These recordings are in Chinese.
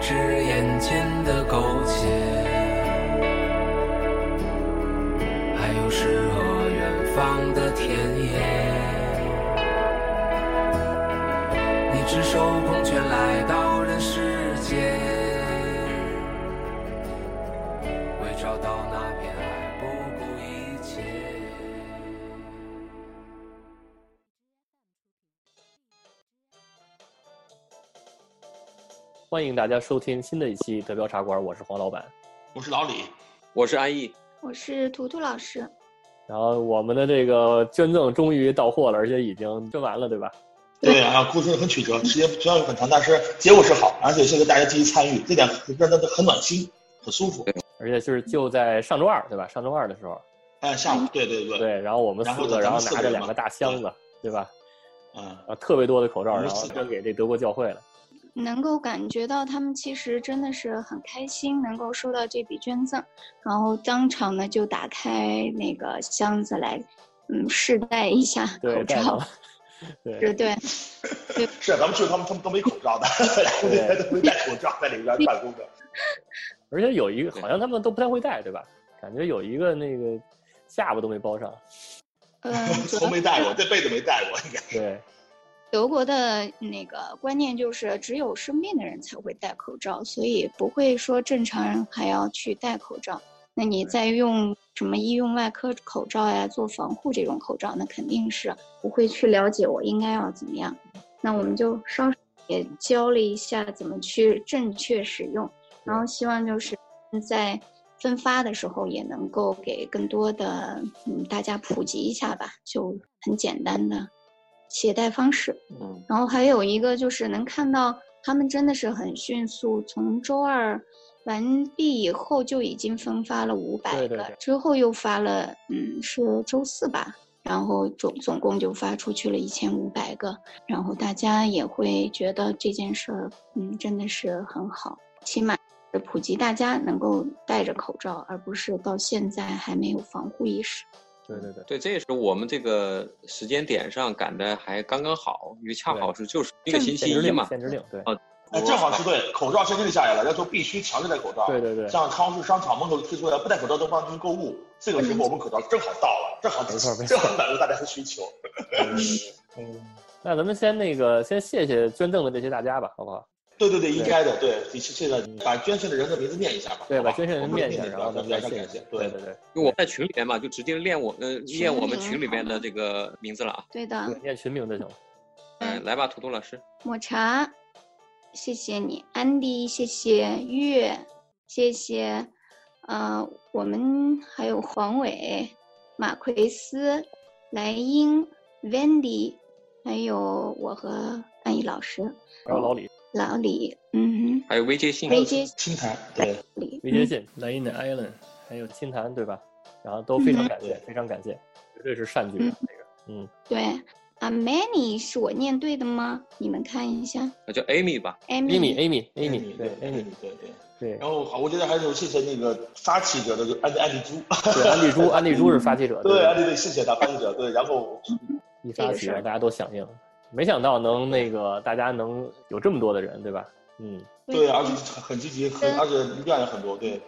只眼前的苟且，还有诗和远方的田野。你赤手空拳来到欢迎大家收听新的一期德标茶馆，我是黄老板。我是老李，我是安逸，我是图图老师，然后我们的这个捐赠终于到货了，而且已经捐完了，对吧？对啊，过程很曲折，时间虽然很长，但是结果是好，而且现在大家积极参与，这点让他很暖心，很舒服。而且就是就在上周二，对吧？上周二的时候，哎，下午，对对对，对，然后我们四个，然后拿着两个大箱子，对吧？嗯，啊，特别多的口罩，然后捐给这德国教会了。能够感觉到他们其实真的是很开心，能够收到这笔捐赠，然后当场呢就打开那个箱子来，嗯，试戴一下，口罩戴上了。对对，是咱们去他们他们都没口罩的，都没戴口罩在里边办公的。而且有一个好像他们都不太会戴，对吧？感觉有一个那个下巴都没包上。嗯，从没戴过，这辈子没戴过，应该。对，德国的那个观念就是只有生病的人才会戴口罩，所以不会说正常人还要去戴口罩。那你再用什么医用外科口罩呀，做防护这种口罩，那肯定是不会去了解我应该要怎么样。那我们就稍也教了一下怎么去正确使用，然后希望就是在分发的时候也能够给更多的嗯大家普及一下吧，就很简单的携带方式。嗯，然后还有一个就是能看到他们真的是很迅速，从周二完毕以后就已经分发了五百个，对对对之后又发了，嗯，是周四吧，然后总总共就发出去了一千五百个，然后大家也会觉得这件事儿，嗯，真的是很好，起码是普及大家能够戴着口罩，而不是到现在还没有防护意识。对对对，对，这也是我们这个时间点上赶的还刚刚好，因为恰好是就是一个星期一嘛，限制令，对，哎，正好是对，口罩限制令下来了，要求必须强制戴口罩。对对对。像超市、商场门口推出来不戴口罩都不让进去购物，这个时候我们口罩正好到了，正好没错没错正好满足大家的需求。嗯，那咱们先那个先谢谢捐赠的这些大家吧，好不好？对对对，应该的，对，谢谢了，把捐献的人的名字念一下吧。对，吧把捐献人念一下，然后咱们再非常感谢。谢谢。对对对对，因为我在群里面嘛，就直接念我呃念我们群里面的这个名字了啊。对的，念群名就行了。嗯，来吧，图图老师。抹茶，谢谢你，安迪，谢谢月，谢谢，呃，我们还有黄伟、马奎斯、莱茵、Wendy，还有我和安逸老师、还有老李，老李，嗯还有微接信哼，，微接青檀，对，李，微接信、莱茵的 Island，还有青檀，对吧？然后都非常感谢，非常感谢，绝对是善举，这个，嗯，对，啊，Many 是我念对的吗？你们看一下那叫 Amy 吧。Amy，Amy，Amy Amy，对对 Amy，对对。对。然后好，我觉得还是谢谢那个发起者的就安安利猪，对，安利珠，安利珠是发起者，对，对。安利对，谢谢他发起者，对，然后一发起让大家都响应，没想到能那个大家能有这么多的人，对吧？嗯，对，而且很很积极，很而且量也很多，对，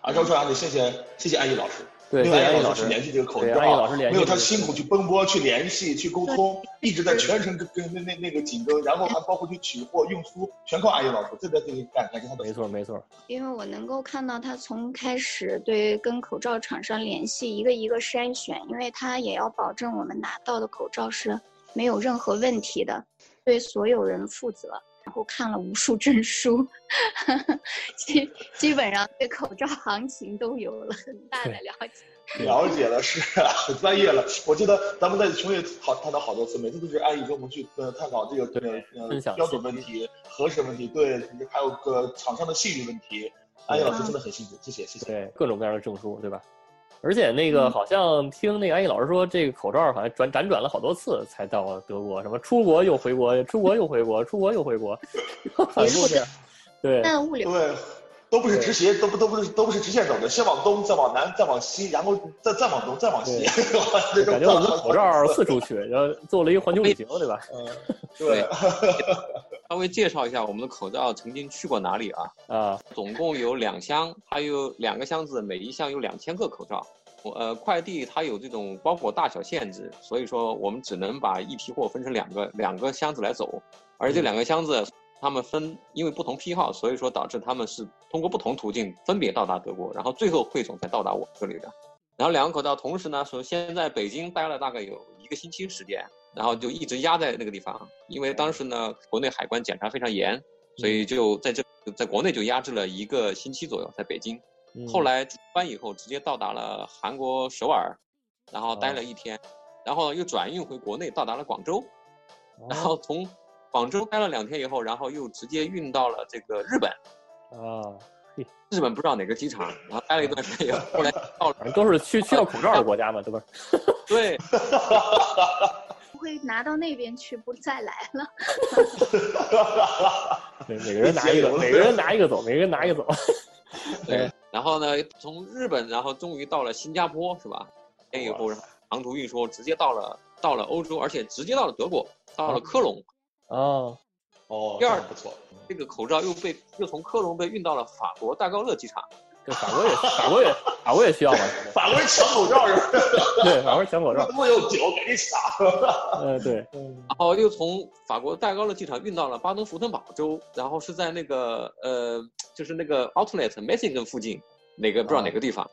而且我说还得谢谢谢谢安逸老师，对，因谢谢安逸老师为安逸老师，联系这个口对，罩安逸老师联系没有他辛苦去奔波、去联系、去沟通，一直在全程跟跟那那那个紧跟，然后还包括去取货、运输，全靠安逸老师，这边这个感感谢他的。没错没错，因为我能够看到他从开始对跟口罩厂商联系，一个一个筛选，因为他也要保证我们拿到的口罩是没有任何问题的，对所有人负责。然后看了无数证书，基基本上对口罩行情都有了很大的了解。了解了，是啊，很专业了。我记得咱们在群里讨探讨好多次，每次都是安逸跟我们去呃探讨这个对呃标准问题、核实问题，对，还有个厂商的信誉问题。安逸老师真的很辛苦，谢谢谢谢。对，各种各样的证书，对吧？而且那嗯。个好像听那个安逸老师说，这个口罩好像转辗转了好多次才到德国，什么出国又回国，出国又回国，出国又回国，反复这样。对，但物流对，都不是直斜，都不都不是都不是直线走的，先往东，再往南，再往西，然后再再往东，再往西。感觉我们口罩四处去，然后做了一个环球旅行，对吧？嗯，对，稍微介绍一下我们的口罩曾经去过哪里啊？啊，总共有两箱，它有两个箱子，每一箱有两千个口罩。我呃，快递它有这种包裹大小限制，所以说我们只能把一批货分成两个两个箱子来走，而这两个箱子他们分因为不同批号，所以说导致他们是通过不同途径分别到达德国，然后最后汇总才到达我这里的。然后两个口罩同时呢，说先在北京待了大概有一个星期时间，然后就一直压在那个地方，因为当时呢国内海关检查非常严，所以就在这在国内就压制了一个星期左右，在北京。嗯。后来出关以后，直接到达了韩国首尔，然后待了一天，然后又转运回国内，到达了广州，然后从广州待了两天以后，然后又直接运到了这个日本。啊，日本不知道哪个机场，然后待了一段时间以后，后来 到了都是去需要口罩的国家嘛，对吧？对，不会拿到那边去，不再来了。对，每个人拿一个，每个人拿一个走，每个人拿一个走。对，然后呢，从日本，然后终于到了新加坡，是吧？天以后长途运输直接到了到了欧洲，而且直接到了德国，到了科隆。哦，哦，第二不错。这个口罩又被又从科隆被运到了法国戴高乐机场。对，法国也法国也法国也需要嘛？法国人抢口罩是吧？对，法国人抢口罩。我有酒，赶紧抢。呃，对，然后又从法国戴高乐机场运到了巴登符腾堡州，然后是在那个呃，就是那个 Outlet Messingen 附近，哪个不知道哪个地方。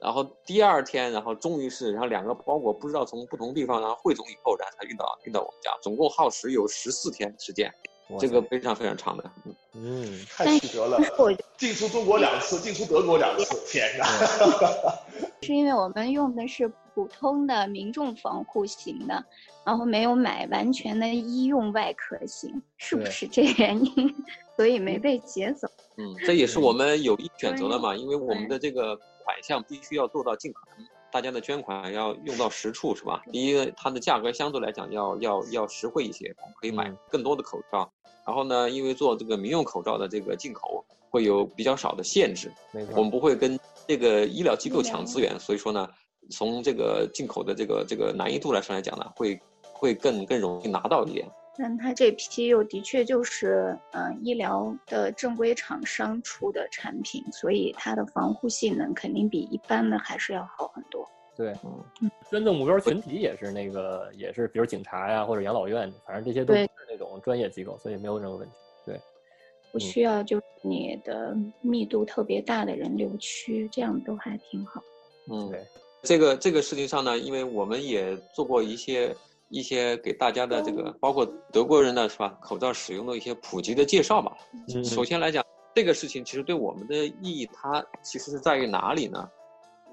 然后第二天，然后终于是，然后两个包裹不知道从不同地方然后汇总以后，然后才运到运到我们家，总共耗时有十四天时间，这个非常非常长的。嗯嗯，太曲折了，我进出中国两次，进出德国两次，天哪！是因为我们用的是普通的民众防护型的，然后没有买完全的医用外科型，是不是这原因？所以没被劫走。嗯，这也是我们有意选择的嘛，因为我们的这个款项必须要做到尽可能，大家的捐款要用到实处，是吧？第一，它的价格相对来讲要要要实惠一些，我们可以买嗯更多的口罩。然后呢，因为做这个民用口罩的这个进口会有比较少的限制，我们不会跟这个医疗机构抢资源，所以说呢，从这个进口的这个这个难易度来上来讲呢，会会更更容易拿到一点。但它这批又的确就是嗯、呃医疗的正规厂商出的产品，所以它的防护性能肯定比一般的还是要好很多。对嗯，捐赠目标群体也是那个，也是比如警察呀或者养老院，反正这些都不是那种专业机构，所以没有任何问题。对不需要就是你的密度特别大的人流区，这样都还挺好。嗯对，这个这个事情上呢，因为我们也做过一些一些给大家的这个，包括德国人的是吧，口罩使用的一些普及的介绍吧。嗯首先来讲，这个事情其实对我们的意义，它其实是在于哪里呢？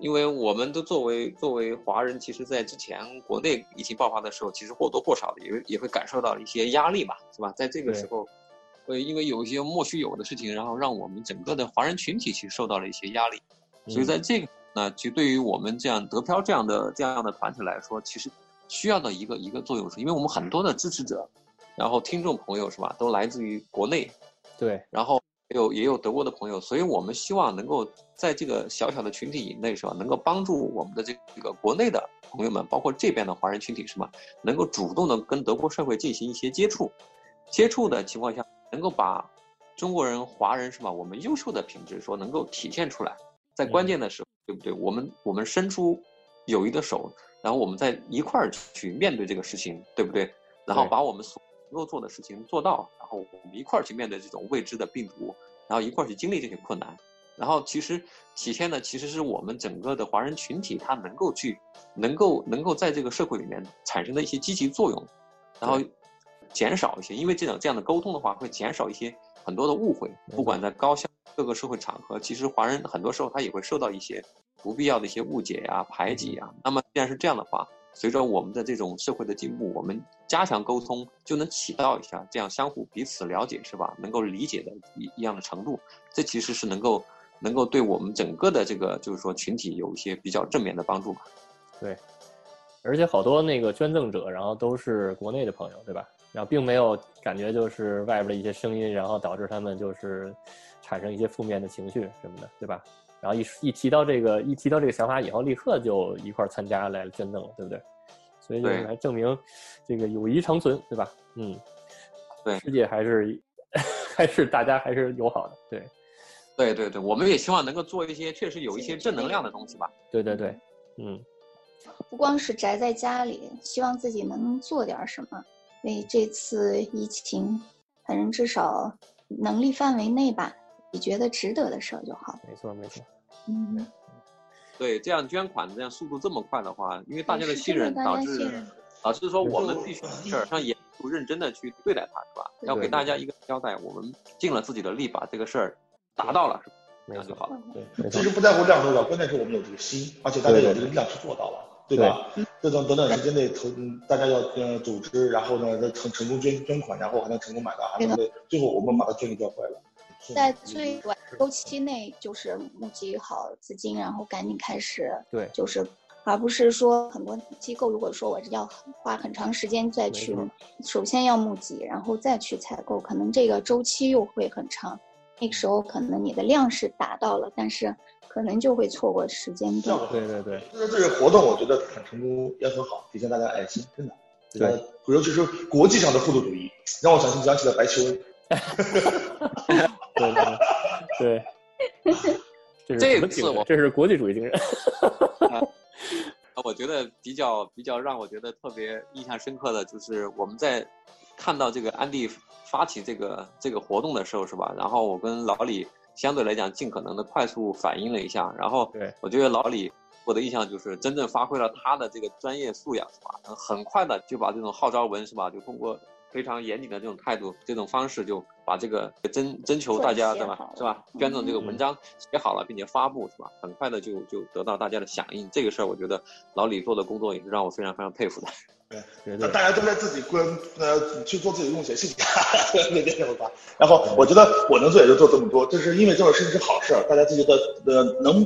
因为我们都作为作为华人，其实在之前国内疫情爆发的时候，其实或多或少的也也会感受到一些压力吧，是吧？在这个时候，会因为有一些莫须有的事情，然后让我们整个的华人群体其实受到了一些压力。所以在这个呢，其实对于我们这样德漂这样的这样的团体来说，其实需要的一个一个作用是，因为我们很多的支持者，然后听众朋友是吧，都来自于国内，对，然后也有也有德国的朋友，所以我们希望能够在这个小小的群体以内是吧，能够帮助我们的这个国内的朋友们，包括这边的华人群体是吧，能够主动的跟德国社会进行一些接触，接触的情况下，能够把中国人、华人是吧，我们优秀的品质说能够体现出来，在关键的时候，对不对？我们我们伸出友谊的手，然后我们再一块儿去面对这个事情，对不对？然后把我们所能够做的事情做到，然后我们一块儿去面对这种未知的病毒，然后一块儿去经历这些困难，然后其实体现的其实是我们整个的华人群体，他能够去，能够能够在这个社会里面产生的一些积极作用，然后减少一些，因为这种这样的沟通的话，会减少一些很多的误会。不管在高校各个社会场合，其实华人很多时候他也会受到一些不必要的一些误解呀、排挤呀。那么既然是这样的话，随着我们的这种社会的进步，我们加强沟通，就能起到一下这样相互彼此了解是吧？能够理解的一一样的程度，这其实是能够能够对我们整个的这个就是说群体有一些比较正面的帮助吧。对，而且好多那个捐赠者，然后都是国内的朋友，对吧？然后并没有感觉就是外边的一些声音，然后导致他们就是产生一些负面的情绪什么的，对吧？然后一一提到这个，一提到这个想法以后，立刻就一块儿参加来捐赠了，对不对？所以就是对还证明这个友谊长存，对吧？嗯，对世界还是 还是大家还是友好的，对，对对对，我们也希望能够做一些确实有一些正能量的东西吧。对对对，嗯，不光是宅在家里，希望自己能做点什么，为这次疫情，反正至少能力范围内吧，你觉得值得的事儿就好。没错没错，嗯，对，这样捐款这样速度这么快的话，因为大家的信任导致导致说我们必须这事儿上严肃认真的去对待它，是吧？要给大家一个交代，我们尽了自己的力把这个事儿达到了，是吧？这样就好了。对，其实，不在乎量多少，关键是我们有这个心，而且大家有这个力量去做到了，对吧？这种短短时间内投，嗯大家要呃组织，然后呢成成功捐捐款，然后还能成功买到，还能对，最后我们把它捐给教会了。在最短周期内，就是募集好资金，然后赶紧开始，对就是而不是说很多机构如果说我要花很长时间再去，首先要募集，然后再去采购，可能这个周期又会很长。那个时候可能你的量是达到了，但是可能就会错过时间段。对对对，就是这个活动，我觉得很成功，也很好，体现大家爱心，真的。对，尤其是国际上的互助主义，让我想起想起了白求恩。对 对对，这是这什么精次我？这是国际主义精神。我觉得比较比较让我觉得特别印象深刻的就是我们在看到这个安迪发起这个这个活动的时候，是吧？然后我跟老李相对来讲尽可能的快速反应了一下，然后对我觉得老李我的印象就是真正发挥了他的这个专业素养，是吧？很快的就把这种号召文，是吧？就通过非常严谨的这种态度、这种方式，就把这个征征求大家，对吧是吧？捐赠这个嗯文章写好了，并且发布，是吧？很快的就就得到大家的响应。这个事儿，我觉得老李做的工作也是让我非常非常佩服的。绝对大家都在自己关呃去做自己的贡献，谢谢大家，那边这么发。然后我觉得我能做也就做这么多，这是因为这种事情是好事儿，大家自己的呃能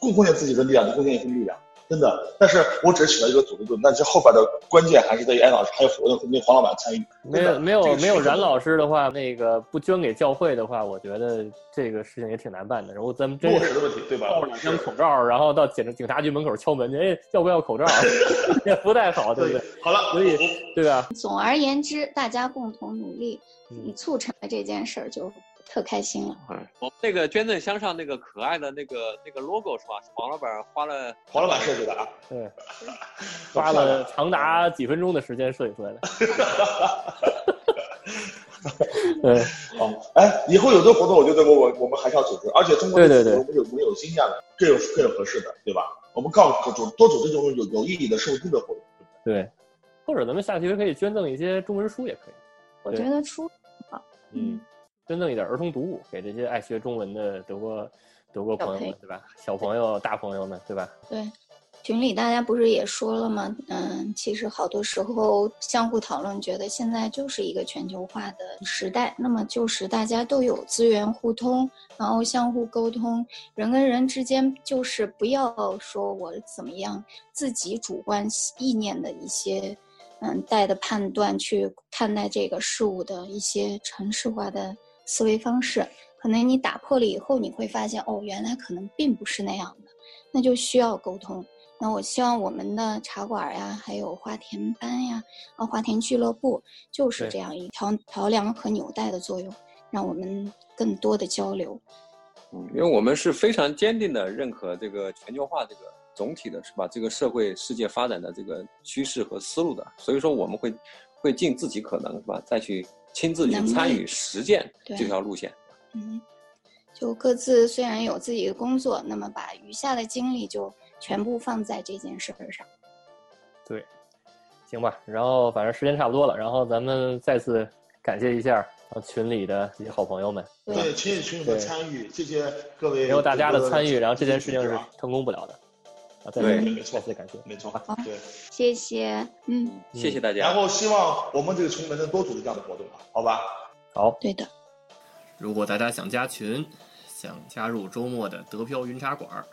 贡贡献自己的力量，就贡献一份力量，真的。但是我只是起到一个组织作用，但是后边的关键还是在于安老师还有活动那黄老板参与。没有没有这个没有冉老师的话，那个不捐给教会的话，我觉得这个事情也挺难办的。然后咱们真是落实的问题，对吧？抱着两张口罩，然后到警警察局门口敲门去，哎，要不要口罩？也不太好，对不对？好了，所以对吧？总而言之，大家共同努力，嗯促成了这件事儿，就特开心了。嗯，我们那个捐赠箱上那个可爱的那个那个 logo 是吧？黄老板花了黄老板设计的啊，对，花了长达几分钟的时间设计出来的。对好，哎，以后有这活动，我觉得我我我们还是要组织，而且通过对对对我们有我们有经验的，更有更有合适的，对吧？我们告诉组多组织这种有有意义的社会公益活动。对，或者咱们下期可以捐赠一些中文书，也可以。我对觉得出嗯，捐赠一点儿童读物给这些爱学中文的德国德国朋友们，对吧？小朋友、大朋友们，对吧？对，群里大家不是也说了吗？嗯，其实好多时候相互讨论，觉得现在就是一个全球化的时代，那么就是大家都有资源互通，然后相互沟通，人跟人之间就是不要说我怎么样，自己主观意念的一些。嗯，带的判断去看待这个事物的一些城市化的思维方式，可能你打破了以后，你会发现哦，原来可能并不是那样的，那就需要沟通。那我希望我们的茶馆呀，还有花田班呀，啊，花田俱乐部，就是这样一条桥梁和纽带的作用，让我们更多的交流。嗯，因为我们是非常坚定的认可这个全球化这个总体的是吧？这个社会世界发展的这个趋势和思路的，所以说我们会会尽自己可能是吧，再去亲自去参与实践这条路线。嗯，就各自虽然有自己的工作，那么把余下的精力就全部放在这件事儿上。对，行吧。然后反正时间差不多了，然后咱们再次感谢一下啊群里的这些好朋友们，对，群里群友的参与，谢谢各位，没有大家的参与，然后这件事情是成功不了的。啊，再对次没错再次感谢。没错，对。谢谢，嗯，谢谢大家。然后希望我们这个群能多组织这样的活动吧，好吧？好，对的，如果大家想加群，想加入周末的德飘云茶馆，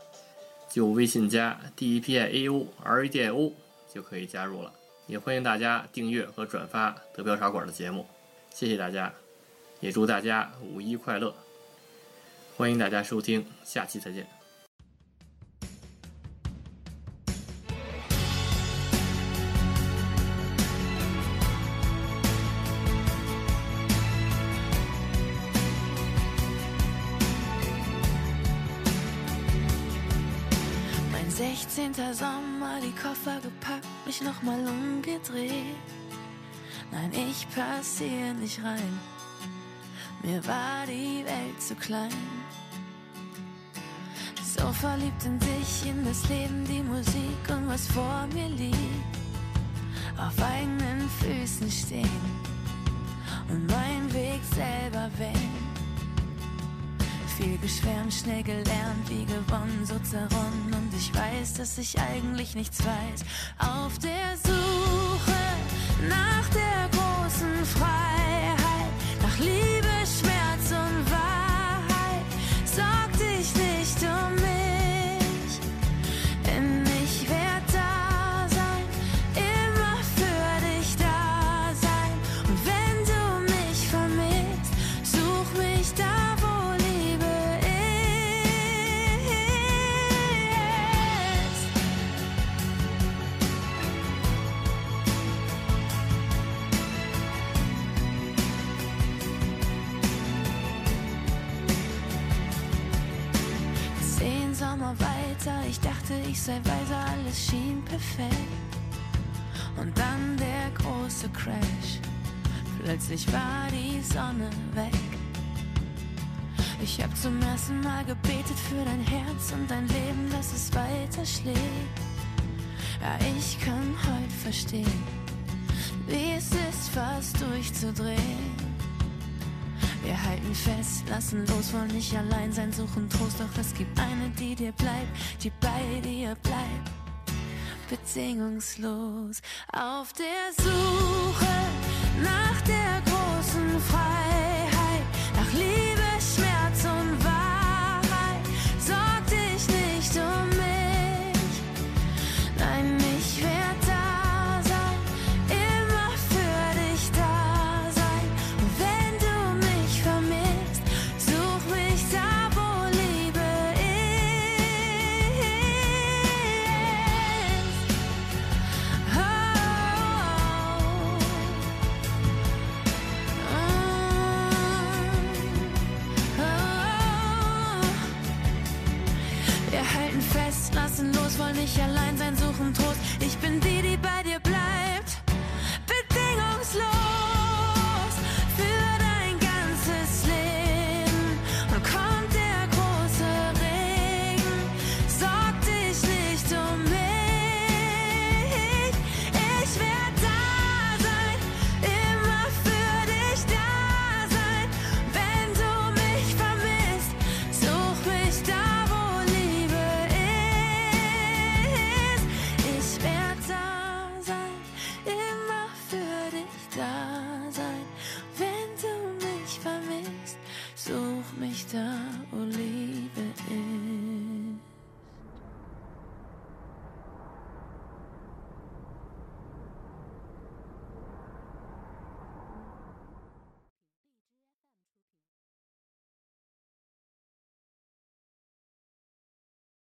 就微信加 D E P I A O R A D I O 就可以加入了。也欢迎大家订阅和转发德飘茶馆的节目，谢谢大家，也祝大家五一快乐！欢迎大家收听，下期再见。16. Sommer, die Koffer gepackt, mich nochmal umgedreht. Nein, ich pass hier nicht rein. Mir war die Welt zu klein. So verliebt in sich, in das Leben, die Musik und was vor mir liegt. Auf eigenen Füßen stehen und meinen Weg selber wählen. Viel geschwärmt, schnell gelernt, wie gewonnen, so zerronnen. Ich weiß, dass ich eigentlich nichts weiß. Auf der Suche nach der großen Freiheit, nach Liebe, Weiter, ich dachte, ich sei weiser, alles schien perfekt. Und dann der große Crash. Plötzlich war die Sonne weg. Ich hab zum ersten Mal gebetet für dein Herz und dein Leben, dass es weiter schlägt. Ja, ich kann heute verstehen, wie es ist, fast durchzudrehen. Wir halten fest, lassen los, wollen nicht allein sein, suchen Trost, doch es gibt eine, die dir bleibt, die bei dir bleibt. Bedingungslos auf der Suche nach der großen Freiheit, muss wohl nicht allein sein, suchen Trost. Ich bin die